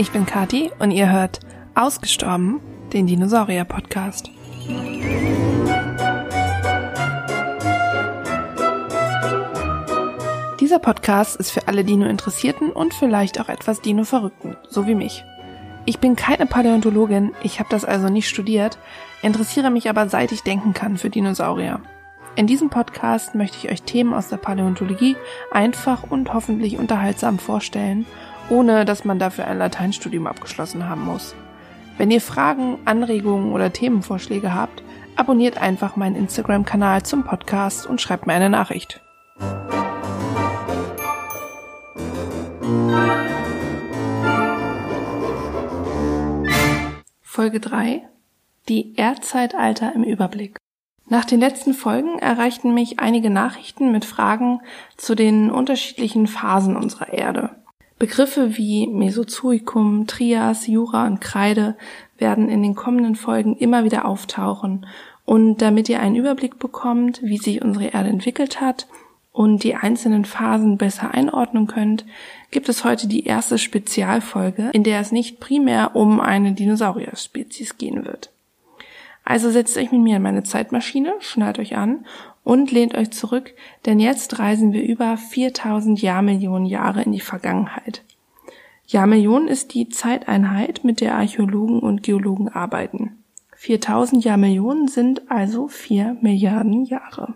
ich bin Kati und ihr hört Ausgestorben, den Dinosaurier-Podcast. Dieser Podcast ist für alle Dino-Interessierten und vielleicht auch etwas Dino-Verrückten, so wie mich. Ich bin keine Paläontologin, ich habe das also nicht studiert, interessiere mich aber seit ich denken kann für Dinosaurier. In diesem Podcast möchte ich euch Themen aus der Paläontologie einfach und hoffentlich unterhaltsam vorstellen, ohne dass man dafür ein Lateinstudium abgeschlossen haben muss. Wenn ihr Fragen, Anregungen oder Themenvorschläge habt, abonniert einfach meinen Instagram-Kanal zum Podcast und schreibt mir eine Nachricht. Folge 3 Die Erdzeitalter im Überblick nach den letzten Folgen erreichten mich einige Nachrichten mit Fragen zu den unterschiedlichen Phasen unserer Erde. Begriffe wie Mesozoikum, Trias, Jura und Kreide werden in den kommenden Folgen immer wieder auftauchen. Und damit ihr einen Überblick bekommt, wie sich unsere Erde entwickelt hat und die einzelnen Phasen besser einordnen könnt, gibt es heute die erste Spezialfolge, in der es nicht primär um eine Dinosaurier-Spezies gehen wird. Also setzt euch mit mir in meine Zeitmaschine, schnallt euch an und lehnt euch zurück, denn jetzt reisen wir über 4000 Jahrmillionen Jahre in die Vergangenheit. Jahrmillion ist die Zeiteinheit, mit der Archäologen und Geologen arbeiten. 4000 Jahrmillionen sind also 4 Milliarden Jahre.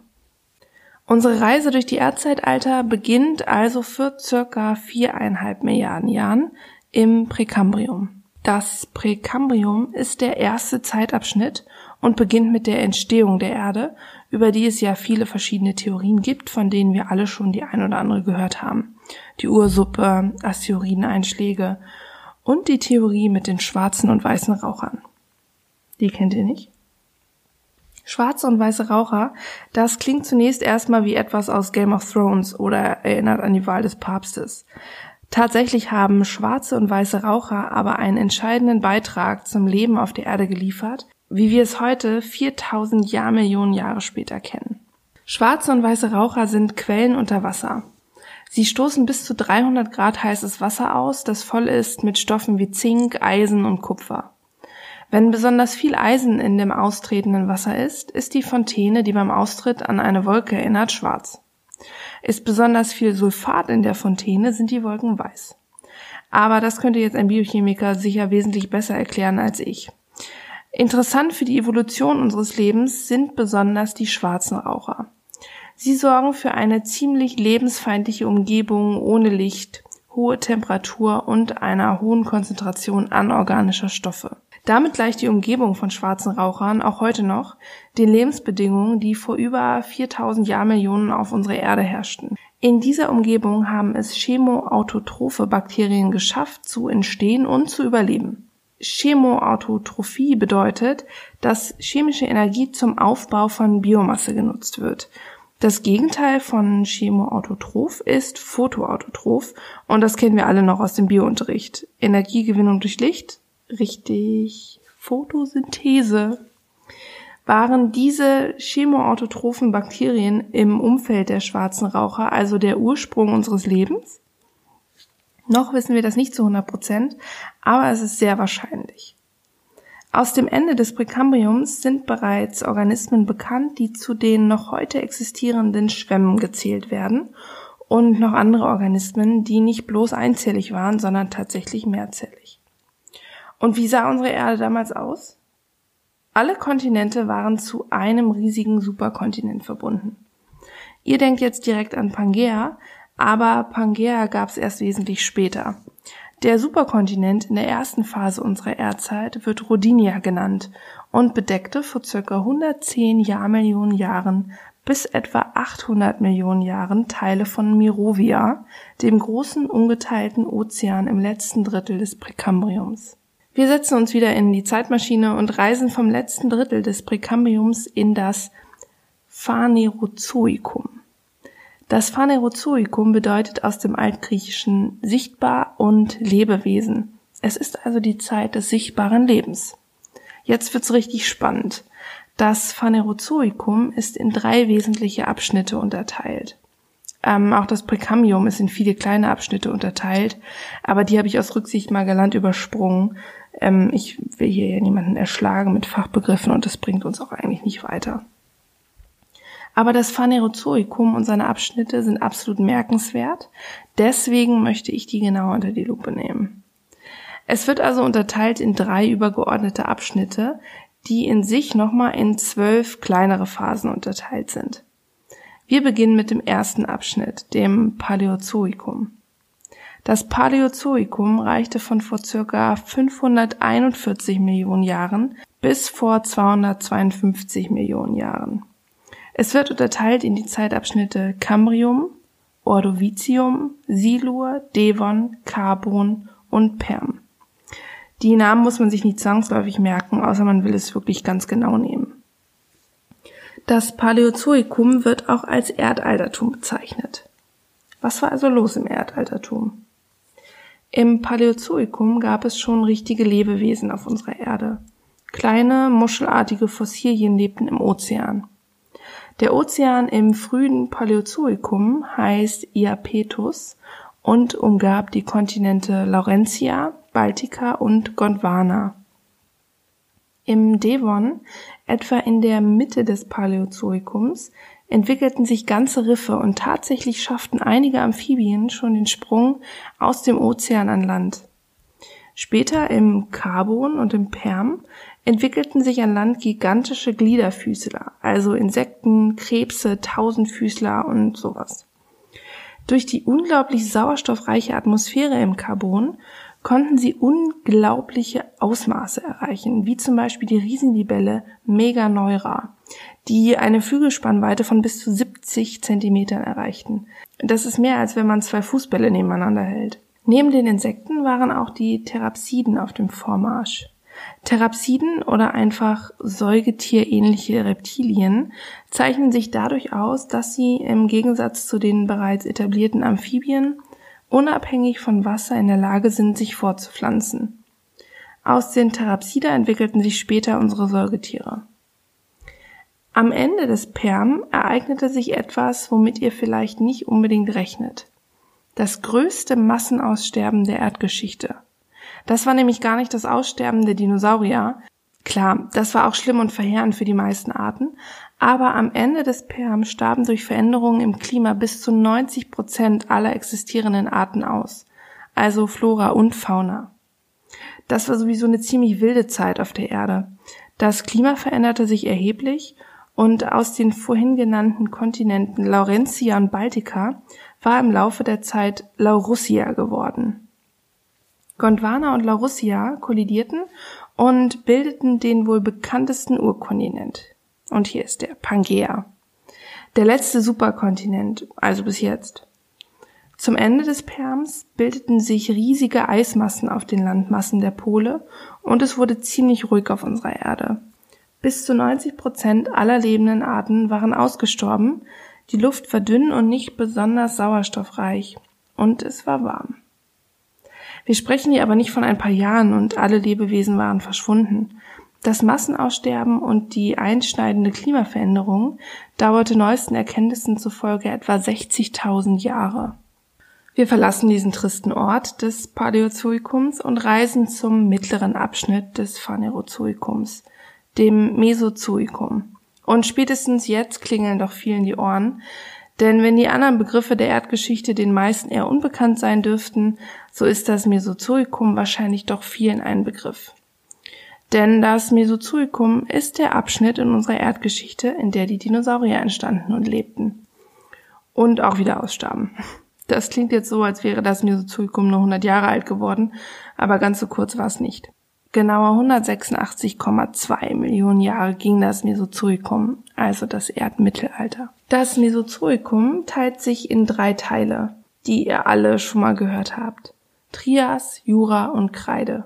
Unsere Reise durch die Erdzeitalter beginnt also für circa viereinhalb Milliarden Jahren im Präkambrium. Das Präkambrium ist der erste Zeitabschnitt und beginnt mit der Entstehung der Erde, über die es ja viele verschiedene Theorien gibt, von denen wir alle schon die ein oder andere gehört haben. Die Ursuppe, Asteroideneinschläge und die Theorie mit den schwarzen und weißen Rauchern. Die kennt ihr nicht? Schwarze und weiße Raucher, das klingt zunächst erstmal wie etwas aus Game of Thrones oder erinnert an die Wahl des Papstes. Tatsächlich haben schwarze und weiße Raucher aber einen entscheidenden Beitrag zum Leben auf der Erde geliefert, wie wir es heute 4000 Jahrmillionen Jahre später kennen. Schwarze und weiße Raucher sind Quellen unter Wasser. Sie stoßen bis zu 300 Grad heißes Wasser aus, das voll ist mit Stoffen wie Zink, Eisen und Kupfer. Wenn besonders viel Eisen in dem austretenden Wasser ist, ist die Fontäne, die beim Austritt an eine Wolke erinnert, schwarz. Ist besonders viel Sulfat in der Fontäne, sind die Wolken weiß. Aber das könnte jetzt ein Biochemiker sicher wesentlich besser erklären als ich. Interessant für die Evolution unseres Lebens sind besonders die schwarzen Raucher. Sie sorgen für eine ziemlich lebensfeindliche Umgebung ohne Licht, hohe Temperatur und einer hohen Konzentration anorganischer Stoffe. Damit gleicht die Umgebung von schwarzen Rauchern auch heute noch den Lebensbedingungen, die vor über 4000 Jahrmillionen auf unserer Erde herrschten. In dieser Umgebung haben es chemoautotrophe Bakterien geschafft, zu entstehen und zu überleben. Chemoautotrophie bedeutet, dass chemische Energie zum Aufbau von Biomasse genutzt wird. Das Gegenteil von chemoautotroph ist photoautotroph und das kennen wir alle noch aus dem Biounterricht. Energiegewinnung durch Licht, richtig Photosynthese, waren diese chemoautotrophen Bakterien im Umfeld der schwarzen Raucher also der Ursprung unseres Lebens? Noch wissen wir das nicht zu 100 Prozent, aber es ist sehr wahrscheinlich. Aus dem Ende des Präkambriums sind bereits Organismen bekannt, die zu den noch heute existierenden Schwämmen gezählt werden und noch andere Organismen, die nicht bloß einzellig waren, sondern tatsächlich mehrzellig. Und wie sah unsere Erde damals aus? Alle Kontinente waren zu einem riesigen Superkontinent verbunden. Ihr denkt jetzt direkt an Pangea, aber Pangea gab es erst wesentlich später. Der Superkontinent in der ersten Phase unserer Erdzeit wird Rodinia genannt und bedeckte vor ca. 110 Jahrmillionen Jahren bis etwa 800 Millionen Jahren Teile von Mirovia, dem großen ungeteilten Ozean im letzten Drittel des Präkambriums. Wir setzen uns wieder in die Zeitmaschine und reisen vom letzten Drittel des Präkambriums in das Phanerozoikum. Das Phanerozoikum bedeutet aus dem Altgriechischen sichtbar und Lebewesen. Es ist also die Zeit des sichtbaren Lebens. Jetzt wird's richtig spannend. Das Phanerozoikum ist in drei wesentliche Abschnitte unterteilt. Ähm, auch das Präkambium ist in viele kleine Abschnitte unterteilt, aber die habe ich aus Rücksicht mal galant übersprungen. Ähm, ich will hier ja niemanden erschlagen mit Fachbegriffen und das bringt uns auch eigentlich nicht weiter. Aber das Phanerozoikum und seine Abschnitte sind absolut merkenswert. Deswegen möchte ich die genauer unter die Lupe nehmen. Es wird also unterteilt in drei übergeordnete Abschnitte, die in sich nochmal in zwölf kleinere Phasen unterteilt sind. Wir beginnen mit dem ersten Abschnitt, dem Paläozoikum. Das Paläozoikum reichte von vor circa 541 Millionen Jahren bis vor 252 Millionen Jahren. Es wird unterteilt in die Zeitabschnitte Cambrium, Ordovizium, Silur, Devon, Carbon und Perm. Die Namen muss man sich nicht zwangsläufig merken, außer man will es wirklich ganz genau nehmen. Das Paläozoikum wird auch als Erdaltertum bezeichnet. Was war also los im Erdaltertum? Im Paläozoikum gab es schon richtige Lebewesen auf unserer Erde. Kleine, muschelartige Fossilien lebten im Ozean. Der Ozean im frühen Paläozoikum heißt Iapetus und umgab die Kontinente Laurentia, Baltica und Gondwana. Im Devon, etwa in der Mitte des Paläozoikums, entwickelten sich ganze Riffe und tatsächlich schafften einige Amphibien schon den Sprung aus dem Ozean an Land. Später im Carbon und im Perm entwickelten sich an Land gigantische Gliederfüßler, also Insekten, Krebse, Tausendfüßler und sowas. Durch die unglaublich sauerstoffreiche Atmosphäre im Carbon konnten sie unglaubliche Ausmaße erreichen, wie zum Beispiel die Riesenlibelle Meganeura, die eine Flügelspannweite von bis zu 70 Zentimetern erreichten. Das ist mehr, als wenn man zwei Fußbälle nebeneinander hält. Neben den Insekten waren auch die Therapsiden auf dem Vormarsch. Therapsiden oder einfach säugetierähnliche Reptilien zeichnen sich dadurch aus, dass sie im Gegensatz zu den bereits etablierten Amphibien unabhängig von Wasser in der Lage sind, sich fortzupflanzen. Aus den Therapsida entwickelten sich später unsere Säugetiere. Am Ende des Perm ereignete sich etwas, womit ihr vielleicht nicht unbedingt rechnet. Das größte Massenaussterben der Erdgeschichte. Das war nämlich gar nicht das Aussterben der Dinosaurier. Klar, das war auch schlimm und verheerend für die meisten Arten, aber am Ende des Perm starben durch Veränderungen im Klima bis zu 90 Prozent aller existierenden Arten aus, also Flora und Fauna. Das war sowieso eine ziemlich wilde Zeit auf der Erde. Das Klima veränderte sich erheblich und aus den vorhin genannten Kontinenten Laurentia und Baltica war im Laufe der Zeit Laurussia geworden. Gondwana und Laurussia kollidierten und bildeten den wohl bekanntesten Urkontinent. Und hier ist der Pangea. Der letzte Superkontinent, also bis jetzt. Zum Ende des Perms bildeten sich riesige Eismassen auf den Landmassen der Pole und es wurde ziemlich ruhig auf unserer Erde. Bis zu 90 Prozent aller lebenden Arten waren ausgestorben, die Luft war dünn und nicht besonders sauerstoffreich und es war warm. Wir sprechen hier aber nicht von ein paar Jahren und alle Lebewesen waren verschwunden. Das Massenaussterben und die einschneidende Klimaveränderung dauerte neuesten Erkenntnissen zufolge etwa 60.000 Jahre. Wir verlassen diesen tristen Ort des Paläozoikums und reisen zum mittleren Abschnitt des Phanerozoikums, dem Mesozoikum. Und spätestens jetzt klingeln doch vielen die Ohren, denn wenn die anderen Begriffe der Erdgeschichte den meisten eher unbekannt sein dürften, so ist das Mesozoikum wahrscheinlich doch vielen ein Begriff. Denn das Mesozoikum ist der Abschnitt in unserer Erdgeschichte, in der die Dinosaurier entstanden und lebten. Und auch wieder ausstarben. Das klingt jetzt so, als wäre das Mesozoikum nur 100 Jahre alt geworden, aber ganz so kurz war es nicht. Genauer 186,2 Millionen Jahre ging das Mesozoikum, also das Erdmittelalter. Das Mesozoikum teilt sich in drei Teile, die ihr alle schon mal gehört habt. Trias, Jura und Kreide.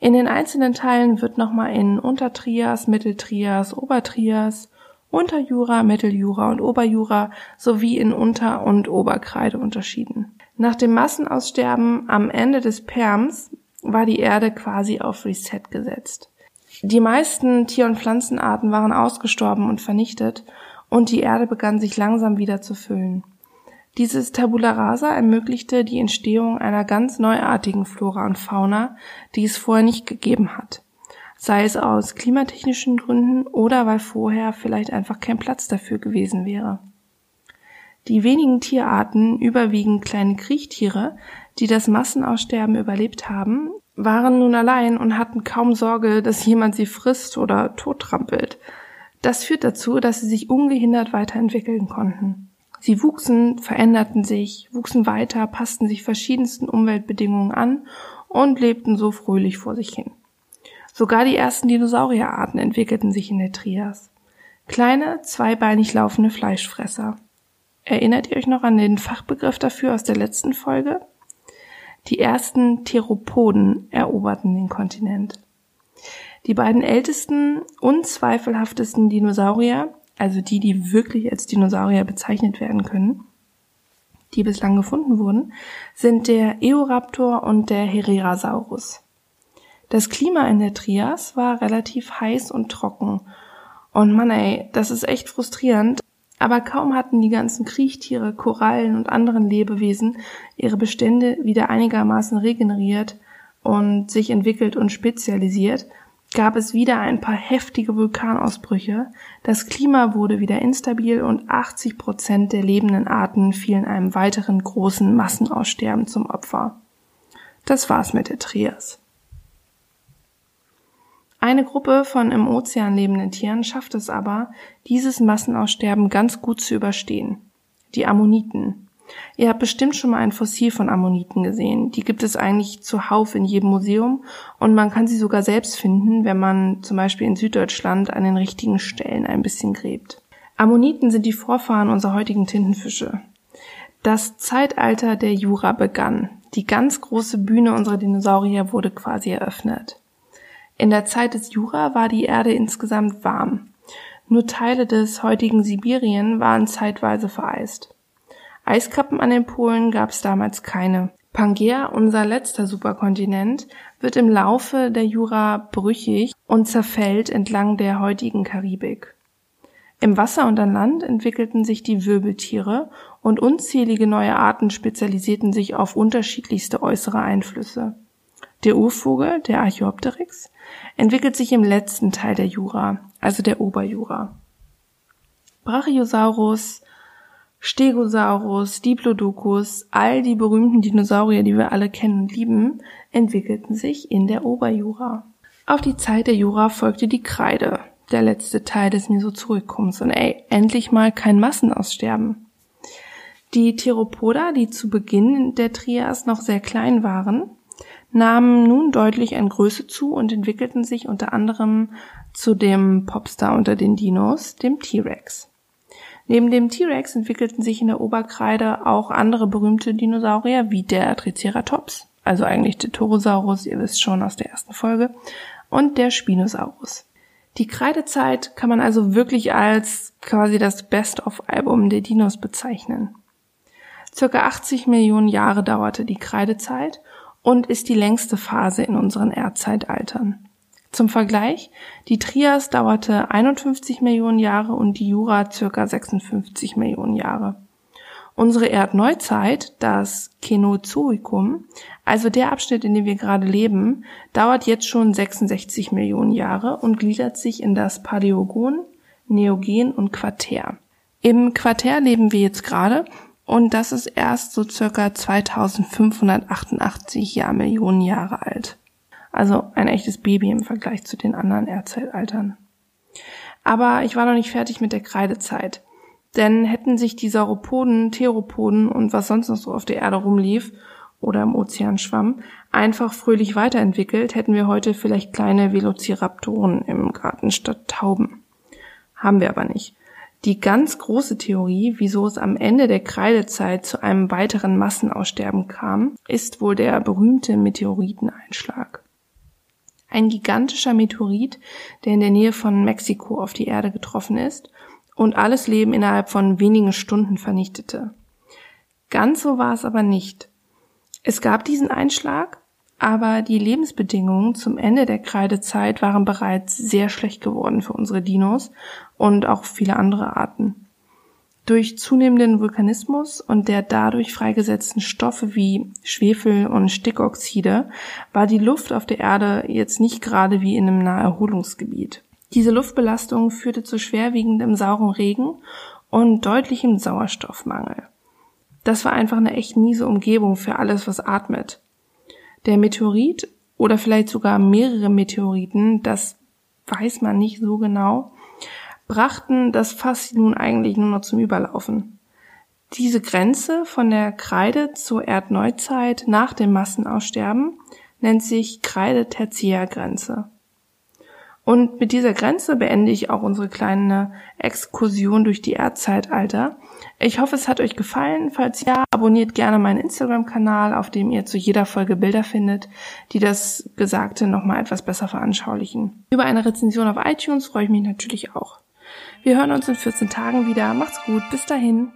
In den einzelnen Teilen wird nochmal in Untertrias, Mitteltrias, Obertrias, Unterjura, Mitteljura und Oberjura sowie in Unter- und Oberkreide unterschieden. Nach dem Massenaussterben am Ende des Perms war die Erde quasi auf Reset gesetzt. Die meisten Tier- und Pflanzenarten waren ausgestorben und vernichtet und die Erde begann sich langsam wieder zu füllen. Dieses Tabula rasa ermöglichte die Entstehung einer ganz neuartigen Flora und Fauna, die es vorher nicht gegeben hat. Sei es aus klimatechnischen Gründen oder weil vorher vielleicht einfach kein Platz dafür gewesen wäre. Die wenigen Tierarten, überwiegend kleine Kriechtiere, die das Massenaussterben überlebt haben, waren nun allein und hatten kaum Sorge, dass jemand sie frisst oder tottrampelt. Das führt dazu, dass sie sich ungehindert weiterentwickeln konnten. Sie wuchsen, veränderten sich, wuchsen weiter, passten sich verschiedensten Umweltbedingungen an und lebten so fröhlich vor sich hin. Sogar die ersten Dinosaurierarten entwickelten sich in der Trias. Kleine, zweibeinig laufende Fleischfresser. Erinnert ihr euch noch an den Fachbegriff dafür aus der letzten Folge? Die ersten Theropoden eroberten den Kontinent. Die beiden ältesten, unzweifelhaftesten Dinosaurier, also die, die wirklich als Dinosaurier bezeichnet werden können, die bislang gefunden wurden, sind der Eoraptor und der Herrerasaurus. Das Klima in der Trias war relativ heiß und trocken. Und Mann ey, das ist echt frustrierend, aber kaum hatten die ganzen Kriechtiere, Korallen und anderen Lebewesen ihre Bestände wieder einigermaßen regeneriert und sich entwickelt und spezialisiert, gab es wieder ein paar heftige Vulkanausbrüche, das Klima wurde wieder instabil und 80 Prozent der lebenden Arten fielen einem weiteren großen Massenaussterben zum Opfer. Das war's mit der Trias. Eine Gruppe von im Ozean lebenden Tieren schafft es aber, dieses Massenaussterben ganz gut zu überstehen. Die Ammoniten. Ihr habt bestimmt schon mal ein Fossil von Ammoniten gesehen. Die gibt es eigentlich zuhauf in jedem Museum und man kann sie sogar selbst finden, wenn man zum Beispiel in Süddeutschland an den richtigen Stellen ein bisschen gräbt. Ammoniten sind die Vorfahren unserer heutigen Tintenfische. Das Zeitalter der Jura begann. Die ganz große Bühne unserer Dinosaurier wurde quasi eröffnet. In der Zeit des Jura war die Erde insgesamt warm. Nur Teile des heutigen Sibirien waren zeitweise vereist. Eiskappen an den Polen gab es damals keine. Pangea, unser letzter Superkontinent, wird im Laufe der Jura brüchig und zerfällt entlang der heutigen Karibik. Im Wasser und an Land entwickelten sich die Wirbeltiere und unzählige neue Arten spezialisierten sich auf unterschiedlichste äußere Einflüsse. Der Urvogel, der Archaeopteryx, entwickelt sich im letzten Teil der Jura, also der Oberjura. Brachiosaurus, Stegosaurus, Diplodocus, all die berühmten Dinosaurier, die wir alle kennen und lieben, entwickelten sich in der Oberjura. Auf die Zeit der Jura folgte die Kreide, der letzte Teil des Mesozoikums und ey, endlich mal kein Massenaussterben. Die Theropoda, die zu Beginn der Trias noch sehr klein waren, nahmen nun deutlich an Größe zu und entwickelten sich unter anderem zu dem Popstar unter den Dinos, dem T-Rex. Neben dem T-Rex entwickelten sich in der Oberkreide auch andere berühmte Dinosaurier wie der Triceratops, also eigentlich der Torosaurus, ihr wisst schon aus der ersten Folge, und der Spinosaurus. Die Kreidezeit kann man also wirklich als quasi das Best-of-Album der Dinos bezeichnen. Circa 80 Millionen Jahre dauerte die Kreidezeit und ist die längste Phase in unseren Erdzeitaltern. Zum Vergleich, die Trias dauerte 51 Millionen Jahre und die Jura circa 56 Millionen Jahre. Unsere Erdneuzeit, das Kenozoikum, also der Abschnitt, in dem wir gerade leben, dauert jetzt schon 66 Millionen Jahre und gliedert sich in das Paläogon, Neogen und Quartär. Im Quartär leben wir jetzt gerade und das ist erst so circa 2588 Jahrmillionen Jahre alt. Also ein echtes Baby im Vergleich zu den anderen Erdzeitaltern. Aber ich war noch nicht fertig mit der Kreidezeit. Denn hätten sich die Sauropoden, Theropoden und was sonst noch so auf der Erde rumlief oder im Ozean schwamm, einfach fröhlich weiterentwickelt, hätten wir heute vielleicht kleine Velociraptoren im Garten statt Tauben. Haben wir aber nicht. Die ganz große Theorie, wieso es am Ende der Kreidezeit zu einem weiteren Massenaussterben kam, ist wohl der berühmte Meteoriteneinschlag. Ein gigantischer Meteorit, der in der Nähe von Mexiko auf die Erde getroffen ist und alles Leben innerhalb von wenigen Stunden vernichtete. Ganz so war es aber nicht. Es gab diesen Einschlag, aber die Lebensbedingungen zum Ende der Kreidezeit waren bereits sehr schlecht geworden für unsere Dinos und auch viele andere Arten. Durch zunehmenden Vulkanismus und der dadurch freigesetzten Stoffe wie Schwefel und Stickoxide war die Luft auf der Erde jetzt nicht gerade wie in einem Naherholungsgebiet. Diese Luftbelastung führte zu schwerwiegendem sauren Regen und deutlichem Sauerstoffmangel. Das war einfach eine echt miese Umgebung für alles, was atmet. Der Meteorit oder vielleicht sogar mehrere Meteoriten, das weiß man nicht so genau, brachten das Fass nun eigentlich nur noch zum Überlaufen. Diese Grenze von der Kreide zur Erdneuzeit nach dem Massenaussterben nennt sich Kreide-Tertiärgrenze. Und mit dieser Grenze beende ich auch unsere kleine Exkursion durch die Erdzeitalter. Ich hoffe, es hat euch gefallen. Falls ja, abonniert gerne meinen Instagram-Kanal, auf dem ihr zu jeder Folge Bilder findet, die das Gesagte nochmal etwas besser veranschaulichen. Über eine Rezension auf iTunes freue ich mich natürlich auch. Wir hören uns in 14 Tagen wieder. Macht's gut. Bis dahin.